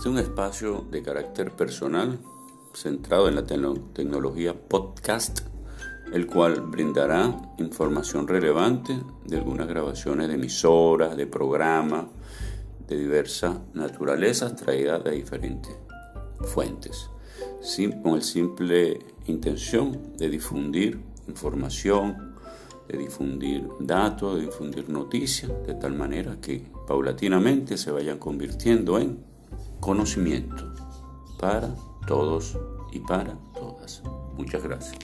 Este es un espacio de carácter personal centrado en la tecnología podcast, el cual brindará información relevante de algunas grabaciones de emisoras, de programas, de diversas naturalezas traídas de diferentes fuentes, con el simple intención de difundir información, de difundir datos, de difundir noticias, de tal manera que paulatinamente se vayan convirtiendo en conocimiento para todos y para todas. Muchas gracias.